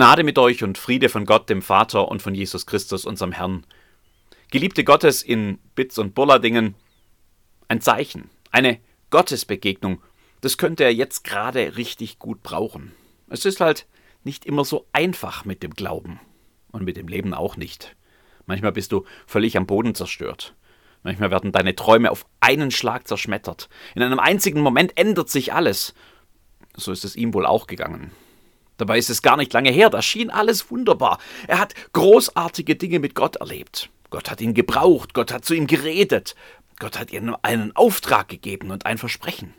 Gnade mit euch und Friede von Gott, dem Vater und von Jesus Christus, unserem Herrn. Geliebte Gottes in Bitz und Bullardingen, ein Zeichen, eine Gottesbegegnung, das könnte er jetzt gerade richtig gut brauchen. Es ist halt nicht immer so einfach mit dem Glauben und mit dem Leben auch nicht. Manchmal bist du völlig am Boden zerstört. Manchmal werden deine Träume auf einen Schlag zerschmettert. In einem einzigen Moment ändert sich alles. So ist es ihm wohl auch gegangen. Dabei ist es gar nicht lange her, da schien alles wunderbar. Er hat großartige Dinge mit Gott erlebt. Gott hat ihn gebraucht, Gott hat zu ihm geredet, Gott hat ihm einen Auftrag gegeben und ein Versprechen.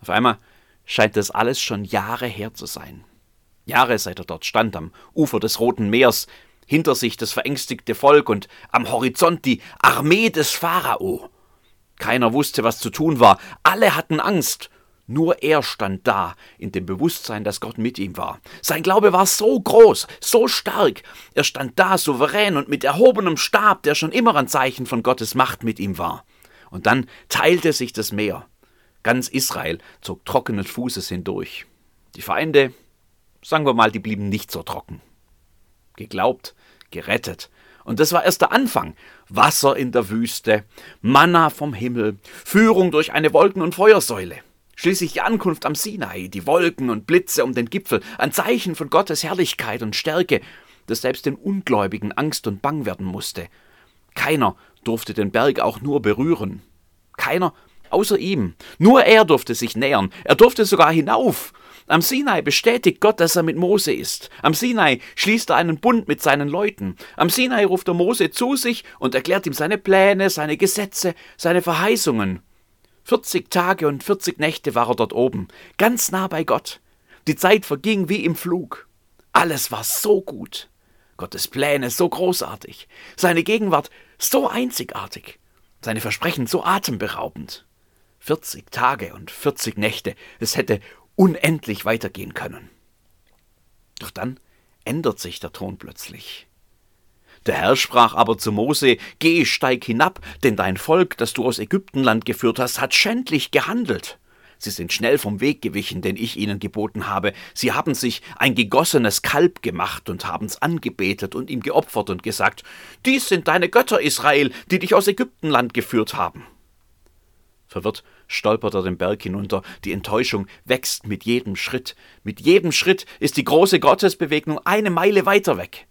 Auf einmal scheint das alles schon Jahre her zu sein. Jahre seit er dort stand am Ufer des Roten Meers, hinter sich das verängstigte Volk und am Horizont die Armee des Pharao. Keiner wusste, was zu tun war, alle hatten Angst, nur er stand da, in dem Bewusstsein, dass Gott mit ihm war. Sein Glaube war so groß, so stark. Er stand da souverän und mit erhobenem Stab, der schon immer ein Zeichen von Gottes Macht mit ihm war. Und dann teilte sich das Meer. Ganz Israel zog trockenen Fußes hindurch. Die Feinde, sagen wir mal, die blieben nicht so trocken. Geglaubt, gerettet. Und das war erst der Anfang. Wasser in der Wüste, Manna vom Himmel, Führung durch eine Wolken- und Feuersäule. Schließlich die Ankunft am Sinai, die Wolken und Blitze um den Gipfel, ein Zeichen von Gottes Herrlichkeit und Stärke, das selbst den Ungläubigen Angst und Bang werden musste. Keiner durfte den Berg auch nur berühren. Keiner außer ihm. Nur er durfte sich nähern. Er durfte sogar hinauf. Am Sinai bestätigt Gott, dass er mit Mose ist. Am Sinai schließt er einen Bund mit seinen Leuten. Am Sinai ruft er Mose zu sich und erklärt ihm seine Pläne, seine Gesetze, seine Verheißungen. 40 Tage und 40 Nächte war er dort oben, ganz nah bei Gott. Die Zeit verging wie im Flug. Alles war so gut. Gottes Pläne so großartig. Seine Gegenwart so einzigartig. Seine Versprechen so atemberaubend. 40 Tage und 40 Nächte, es hätte unendlich weitergehen können. Doch dann ändert sich der Ton plötzlich. Der Herr sprach aber zu Mose, Geh, steig hinab, denn dein Volk, das du aus Ägyptenland geführt hast, hat schändlich gehandelt. Sie sind schnell vom Weg gewichen, den ich ihnen geboten habe. Sie haben sich ein gegossenes Kalb gemacht und haben's angebetet und ihm geopfert und gesagt, Dies sind deine Götter, Israel, die dich aus Ägyptenland geführt haben. Verwirrt stolpert er den Berg hinunter. Die Enttäuschung wächst mit jedem Schritt. Mit jedem Schritt ist die große Gottesbewegung eine Meile weiter weg.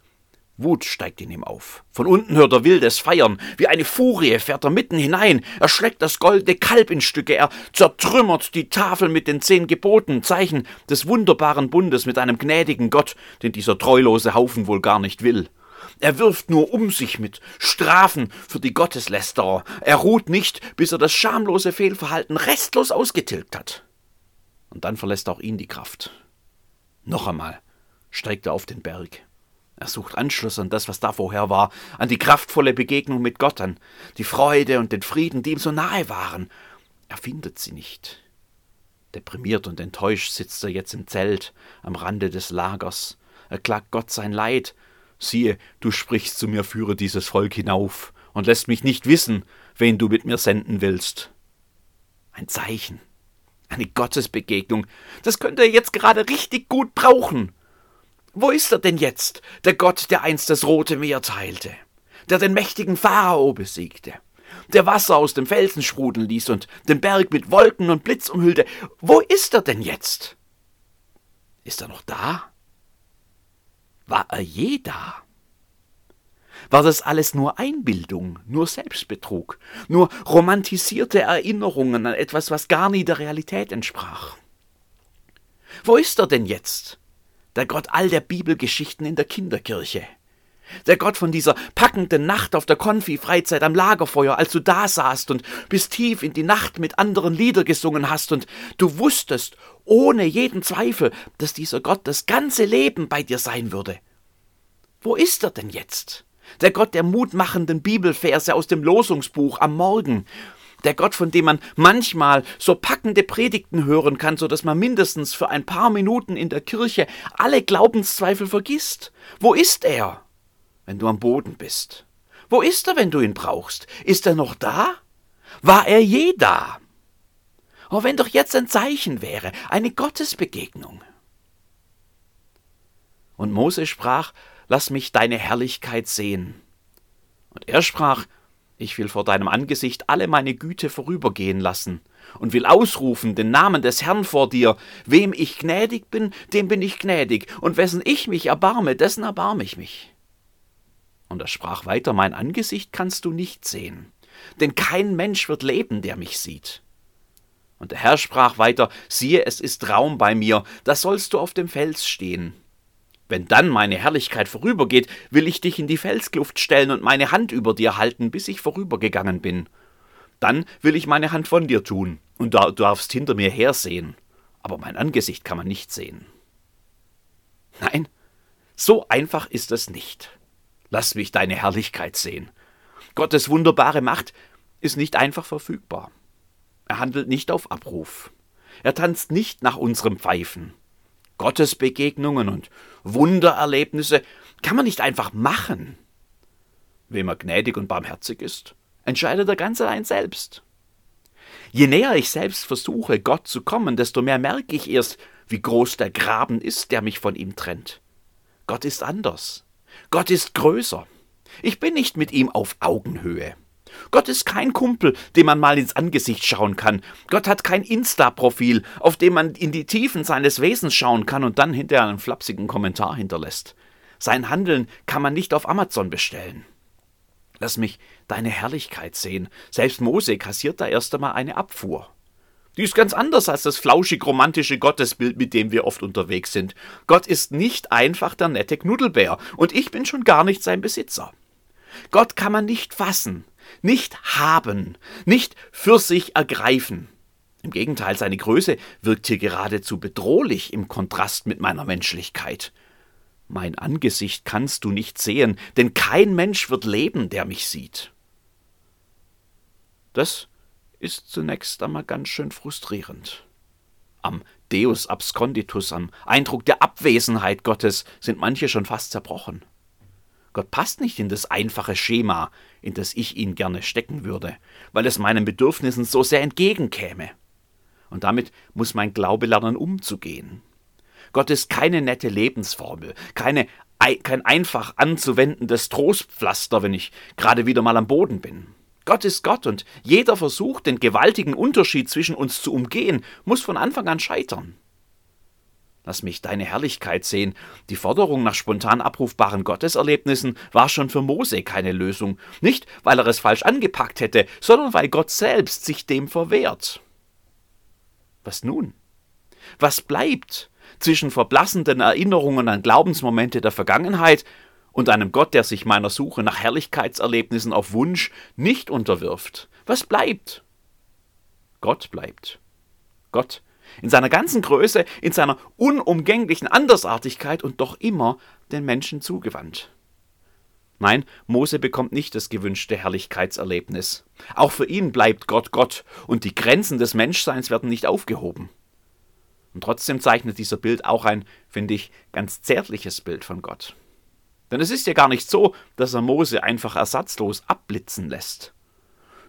Wut steigt in ihm auf. Von unten hört er wildes Feiern. Wie eine Furie fährt er mitten hinein. Er schlägt das goldene Kalb in Stücke. Er zertrümmert die Tafel mit den zehn Geboten, Zeichen des wunderbaren Bundes mit einem gnädigen Gott, den dieser treulose Haufen wohl gar nicht will. Er wirft nur um sich mit Strafen für die Gotteslästerer. Er ruht nicht, bis er das schamlose Fehlverhalten restlos ausgetilgt hat. Und dann verlässt auch ihn die Kraft. Noch einmal steigt er auf den Berg. Er sucht Anschluss an das, was da vorher war, an die kraftvolle Begegnung mit Gott, an die Freude und den Frieden, die ihm so nahe waren. Er findet sie nicht. Deprimiert und enttäuscht sitzt er jetzt im Zelt am Rande des Lagers. Er klagt Gott sein Leid. Siehe, du sprichst zu mir, führe dieses Volk hinauf und lässt mich nicht wissen, wen du mit mir senden willst. Ein Zeichen, eine Gottesbegegnung, das könnte er jetzt gerade richtig gut brauchen. Wo ist er denn jetzt, der Gott, der einst das Rote Meer teilte, der den mächtigen Pharao besiegte, der Wasser aus dem Felsen sprudeln ließ und den Berg mit Wolken und Blitz umhüllte? Wo ist er denn jetzt? Ist er noch da? War er je da? War das alles nur Einbildung, nur Selbstbetrug, nur romantisierte Erinnerungen an etwas, was gar nie der Realität entsprach? Wo ist er denn jetzt? Der Gott all der Bibelgeschichten in der Kinderkirche. Der Gott von dieser packenden Nacht auf der Konfi-Freizeit am Lagerfeuer, als du da saßt und bis tief in die Nacht mit anderen Lieder gesungen hast und du wusstest, ohne jeden Zweifel, dass dieser Gott das ganze Leben bei dir sein würde. Wo ist er denn jetzt? Der Gott der mutmachenden Bibelverse aus dem Losungsbuch am Morgen, der Gott, von dem man manchmal so packende Predigten hören kann, so dass man mindestens für ein paar Minuten in der Kirche alle Glaubenszweifel vergisst. Wo ist er, wenn du am Boden bist? Wo ist er, wenn du ihn brauchst? Ist er noch da? War er je da? Oh, wenn doch jetzt ein Zeichen wäre, eine Gottesbegegnung. Und Mose sprach, Lass mich deine Herrlichkeit sehen. Und er sprach, Ich will vor deinem Angesicht alle meine Güte vorübergehen lassen und will ausrufen den Namen des Herrn vor dir. Wem ich gnädig bin, dem bin ich gnädig, und wessen ich mich erbarme, dessen erbarme ich mich. Und er sprach weiter, Mein Angesicht kannst du nicht sehen, denn kein Mensch wird leben, der mich sieht. Und der Herr sprach weiter, siehe, es ist Raum bei mir, da sollst du auf dem Fels stehen. Wenn dann meine Herrlichkeit vorübergeht, will ich dich in die Felskluft stellen und meine Hand über dir halten, bis ich vorübergegangen bin. Dann will ich meine Hand von dir tun, und du darfst hinter mir hersehen, aber mein Angesicht kann man nicht sehen. Nein, so einfach ist es nicht. Lass mich deine Herrlichkeit sehen. Gottes wunderbare Macht ist nicht einfach verfügbar. Er handelt nicht auf Abruf. Er tanzt nicht nach unserem Pfeifen. Gottesbegegnungen und Wundererlebnisse kann man nicht einfach machen. Wem er gnädig und barmherzig ist, entscheidet er ganz allein selbst. Je näher ich selbst versuche, Gott zu kommen, desto mehr merke ich erst, wie groß der Graben ist, der mich von ihm trennt. Gott ist anders. Gott ist größer. Ich bin nicht mit ihm auf Augenhöhe. Gott ist kein Kumpel, dem man mal ins Angesicht schauen kann. Gott hat kein Insta-Profil, auf dem man in die Tiefen seines Wesens schauen kann und dann hinterher einen flapsigen Kommentar hinterlässt. Sein Handeln kann man nicht auf Amazon bestellen. Lass mich deine Herrlichkeit sehen. Selbst Mose kassiert da erst einmal eine Abfuhr. Die ist ganz anders als das flauschig-romantische Gottesbild, mit dem wir oft unterwegs sind. Gott ist nicht einfach der nette Knuddelbär, und ich bin schon gar nicht sein Besitzer. Gott kann man nicht fassen, nicht haben, nicht für sich ergreifen. Im Gegenteil, seine Größe wirkt hier geradezu bedrohlich im Kontrast mit meiner Menschlichkeit. Mein Angesicht kannst du nicht sehen, denn kein Mensch wird leben, der mich sieht. Das ist zunächst einmal ganz schön frustrierend. Am Deus absconditus, am Eindruck der Abwesenheit Gottes sind manche schon fast zerbrochen. Gott passt nicht in das einfache Schema, in das ich ihn gerne stecken würde, weil es meinen Bedürfnissen so sehr entgegenkäme. Und damit muss mein Glaube lernen umzugehen. Gott ist keine nette Lebensformel, keine, kein einfach anzuwendendes Trostpflaster, wenn ich gerade wieder mal am Boden bin. Gott ist Gott und jeder Versuch, den gewaltigen Unterschied zwischen uns zu umgehen, muss von Anfang an scheitern. Lass mich deine Herrlichkeit sehen. Die Forderung nach spontan abrufbaren Gotteserlebnissen war schon für Mose keine Lösung. Nicht, weil er es falsch angepackt hätte, sondern weil Gott selbst sich dem verwehrt. Was nun? Was bleibt, zwischen verblassenden Erinnerungen an Glaubensmomente der Vergangenheit und einem Gott, der sich meiner Suche nach Herrlichkeitserlebnissen auf Wunsch nicht unterwirft. Was bleibt? Gott bleibt. Gott in seiner ganzen Größe, in seiner unumgänglichen Andersartigkeit und doch immer den Menschen zugewandt. Nein, Mose bekommt nicht das gewünschte Herrlichkeitserlebnis. Auch für ihn bleibt Gott Gott und die Grenzen des Menschseins werden nicht aufgehoben. Und trotzdem zeichnet dieser Bild auch ein, finde ich, ganz zärtliches Bild von Gott. Denn es ist ja gar nicht so, dass er Mose einfach ersatzlos abblitzen lässt.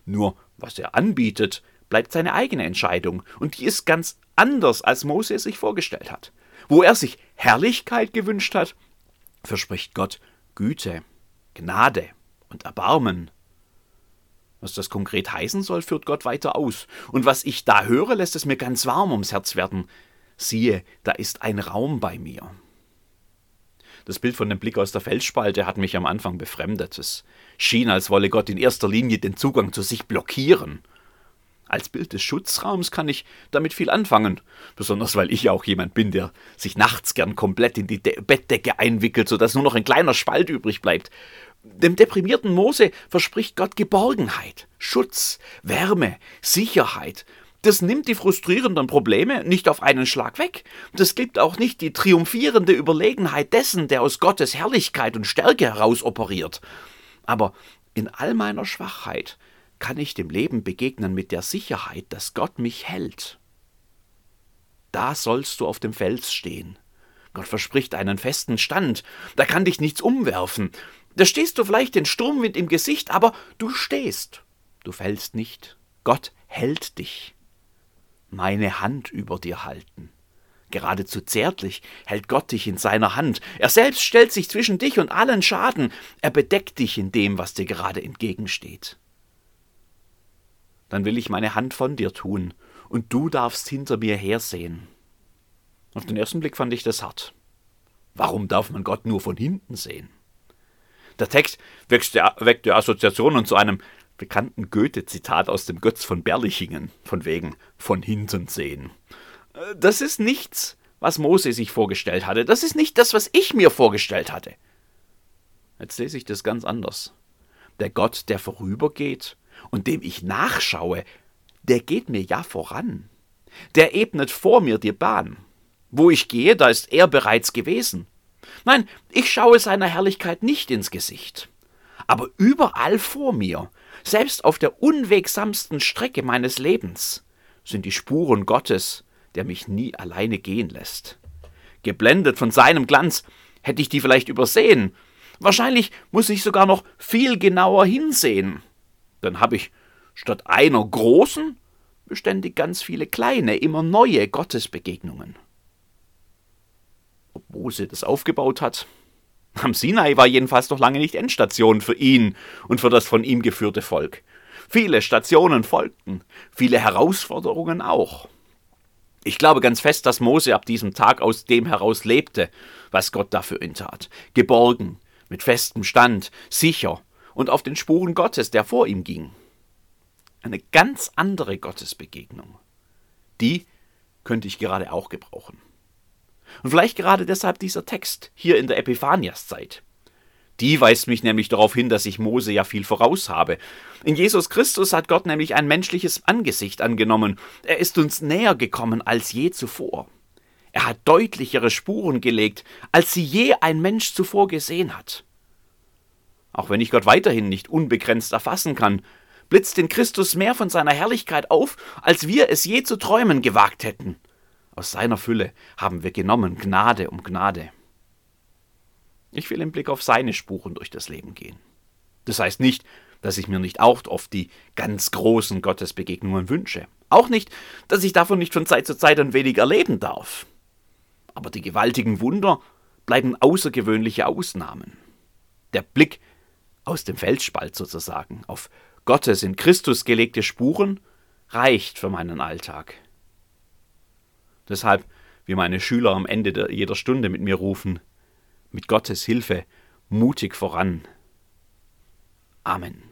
Nur was er anbietet, bleibt seine eigene Entscheidung, und die ist ganz anders, als Mose es sich vorgestellt hat. Wo er sich Herrlichkeit gewünscht hat, verspricht Gott Güte, Gnade und Erbarmen. Was das konkret heißen soll, führt Gott weiter aus. Und was ich da höre, lässt es mir ganz warm ums Herz werden siehe, da ist ein Raum bei mir. Das Bild von dem Blick aus der Felsspalte hat mich am Anfang befremdet. Es schien, als wolle Gott in erster Linie den Zugang zu sich blockieren. Als Bild des Schutzraums kann ich damit viel anfangen, besonders weil ich auch jemand bin, der sich nachts gern komplett in die De Bettdecke einwickelt, sodass nur noch ein kleiner Spalt übrig bleibt. Dem deprimierten Mose verspricht Gott Geborgenheit, Schutz, Wärme, Sicherheit das nimmt die frustrierenden Probleme nicht auf einen Schlag weg. Das gibt auch nicht die triumphierende Überlegenheit dessen, der aus Gottes Herrlichkeit und Stärke heraus operiert. Aber in all meiner Schwachheit kann ich dem Leben begegnen mit der Sicherheit, dass Gott mich hält. Da sollst du auf dem Fels stehen. Gott verspricht einen festen Stand, da kann dich nichts umwerfen. Da stehst du vielleicht den Sturmwind im Gesicht, aber du stehst. Du fällst nicht. Gott hält dich meine Hand über dir halten. Geradezu zärtlich hält Gott dich in seiner Hand. Er selbst stellt sich zwischen dich und allen Schaden. Er bedeckt dich in dem, was dir gerade entgegensteht. Dann will ich meine Hand von dir tun, und du darfst hinter mir hersehen. Auf den ersten Blick fand ich das hart. Warum darf man Gott nur von hinten sehen? Der Text weckte Assoziationen zu einem bekannten Goethe-Zitat aus dem Götz von Berlichingen, von wegen von hinten sehen. Das ist nichts, was Mose sich vorgestellt hatte. Das ist nicht das, was ich mir vorgestellt hatte. Jetzt lese ich das ganz anders. Der Gott, der vorübergeht und dem ich nachschaue, der geht mir ja voran. Der ebnet vor mir die Bahn. Wo ich gehe, da ist er bereits gewesen. Nein, ich schaue seiner Herrlichkeit nicht ins Gesicht. Aber überall vor mir, selbst auf der unwegsamsten Strecke meines Lebens, sind die Spuren Gottes, der mich nie alleine gehen lässt. Geblendet von seinem Glanz hätte ich die vielleicht übersehen. Wahrscheinlich muss ich sogar noch viel genauer hinsehen. Dann habe ich statt einer großen beständig ganz viele kleine, immer neue Gottesbegegnungen. Ob Mose das aufgebaut hat? Am Sinai war jedenfalls noch lange nicht Endstation für ihn und für das von ihm geführte Volk. Viele Stationen folgten, viele Herausforderungen auch. Ich glaube ganz fest, dass Mose ab diesem Tag aus dem heraus lebte, was Gott dafür ihn tat. Geborgen, mit festem Stand, sicher und auf den Spuren Gottes, der vor ihm ging. Eine ganz andere Gottesbegegnung. Die könnte ich gerade auch gebrauchen. Und vielleicht gerade deshalb dieser Text hier in der Epiphaniaszeit. Die weist mich nämlich darauf hin, dass ich Mose ja viel voraus habe. In Jesus Christus hat Gott nämlich ein menschliches Angesicht angenommen. Er ist uns näher gekommen als je zuvor. Er hat deutlichere Spuren gelegt, als sie je ein Mensch zuvor gesehen hat. Auch wenn ich Gott weiterhin nicht unbegrenzt erfassen kann, blitzt in Christus mehr von seiner Herrlichkeit auf, als wir es je zu träumen gewagt hätten. Aus seiner Fülle haben wir genommen Gnade um Gnade. Ich will im Blick auf seine Spuren durch das Leben gehen. Das heißt nicht, dass ich mir nicht auch oft die ganz großen Gottesbegegnungen wünsche. Auch nicht, dass ich davon nicht von Zeit zu Zeit ein wenig erleben darf. Aber die gewaltigen Wunder bleiben außergewöhnliche Ausnahmen. Der Blick aus dem Felsspalt sozusagen auf Gottes in Christus gelegte Spuren reicht für meinen Alltag. Deshalb, wie meine Schüler am Ende jeder Stunde mit mir rufen, mit Gottes Hilfe mutig voran. Amen.